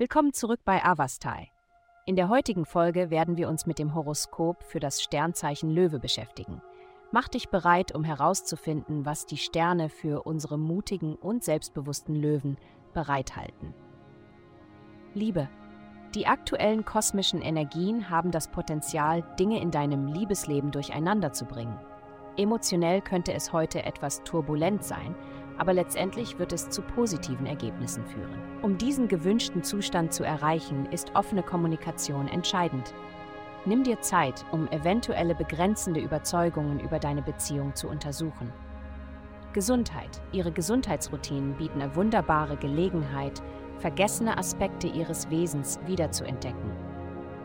Willkommen zurück bei Avastai. In der heutigen Folge werden wir uns mit dem Horoskop für das Sternzeichen Löwe beschäftigen. Mach dich bereit, um herauszufinden, was die Sterne für unsere mutigen und selbstbewussten Löwen bereithalten. Liebe. Die aktuellen kosmischen Energien haben das Potenzial, Dinge in deinem Liebesleben durcheinander zu bringen. Emotionell könnte es heute etwas turbulent sein, aber letztendlich wird es zu positiven Ergebnissen führen. Um diesen gewünschten Zustand zu erreichen, ist offene Kommunikation entscheidend. Nimm dir Zeit, um eventuelle begrenzende Überzeugungen über deine Beziehung zu untersuchen. Gesundheit. Ihre Gesundheitsroutinen bieten eine wunderbare Gelegenheit, vergessene Aspekte ihres Wesens wiederzuentdecken.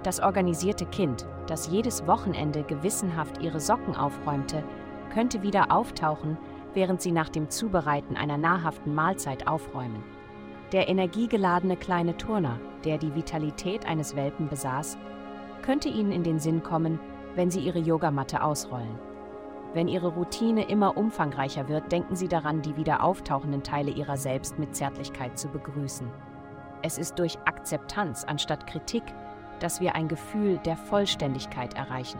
Das organisierte Kind, das jedes Wochenende gewissenhaft ihre Socken aufräumte, könnte wieder auftauchen, während sie nach dem Zubereiten einer nahrhaften Mahlzeit aufräumen. Der energiegeladene kleine Turner, der die Vitalität eines Welpen besaß, könnte ihnen in den Sinn kommen, wenn sie ihre Yogamatte ausrollen. Wenn ihre Routine immer umfangreicher wird, denken sie daran, die wieder auftauchenden Teile ihrer selbst mit Zärtlichkeit zu begrüßen. Es ist durch Akzeptanz anstatt Kritik, dass wir ein Gefühl der Vollständigkeit erreichen.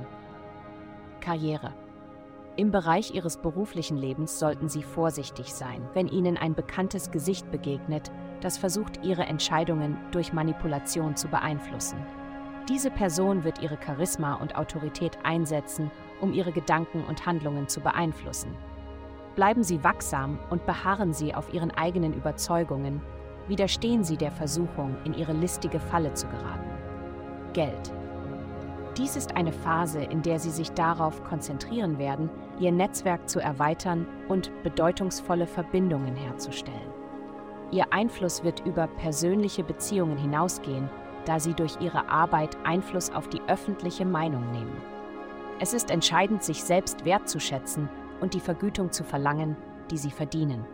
Karriere. Im Bereich Ihres beruflichen Lebens sollten Sie vorsichtig sein, wenn Ihnen ein bekanntes Gesicht begegnet, das versucht, Ihre Entscheidungen durch Manipulation zu beeinflussen. Diese Person wird ihre Charisma und Autorität einsetzen, um Ihre Gedanken und Handlungen zu beeinflussen. Bleiben Sie wachsam und beharren Sie auf Ihren eigenen Überzeugungen, widerstehen Sie der Versuchung, in Ihre listige Falle zu geraten. Geld. Dies ist eine Phase, in der Sie sich darauf konzentrieren werden, Ihr Netzwerk zu erweitern und bedeutungsvolle Verbindungen herzustellen. Ihr Einfluss wird über persönliche Beziehungen hinausgehen, da Sie durch Ihre Arbeit Einfluss auf die öffentliche Meinung nehmen. Es ist entscheidend, sich selbst wertzuschätzen und die Vergütung zu verlangen, die Sie verdienen.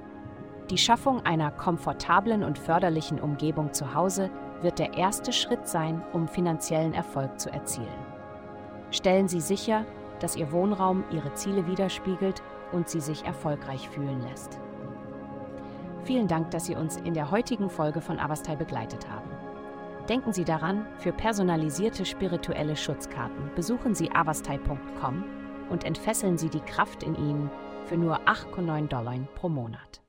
Die Schaffung einer komfortablen und förderlichen Umgebung zu Hause wird der erste Schritt sein, um finanziellen Erfolg zu erzielen. Stellen Sie sicher, dass Ihr Wohnraum Ihre Ziele widerspiegelt und Sie sich erfolgreich fühlen lässt. Vielen Dank, dass Sie uns in der heutigen Folge von Avastai begleitet haben. Denken Sie daran, für personalisierte spirituelle Schutzkarten besuchen Sie avastai.com und entfesseln Sie die Kraft in Ihnen für nur 8,9 Dollar pro Monat.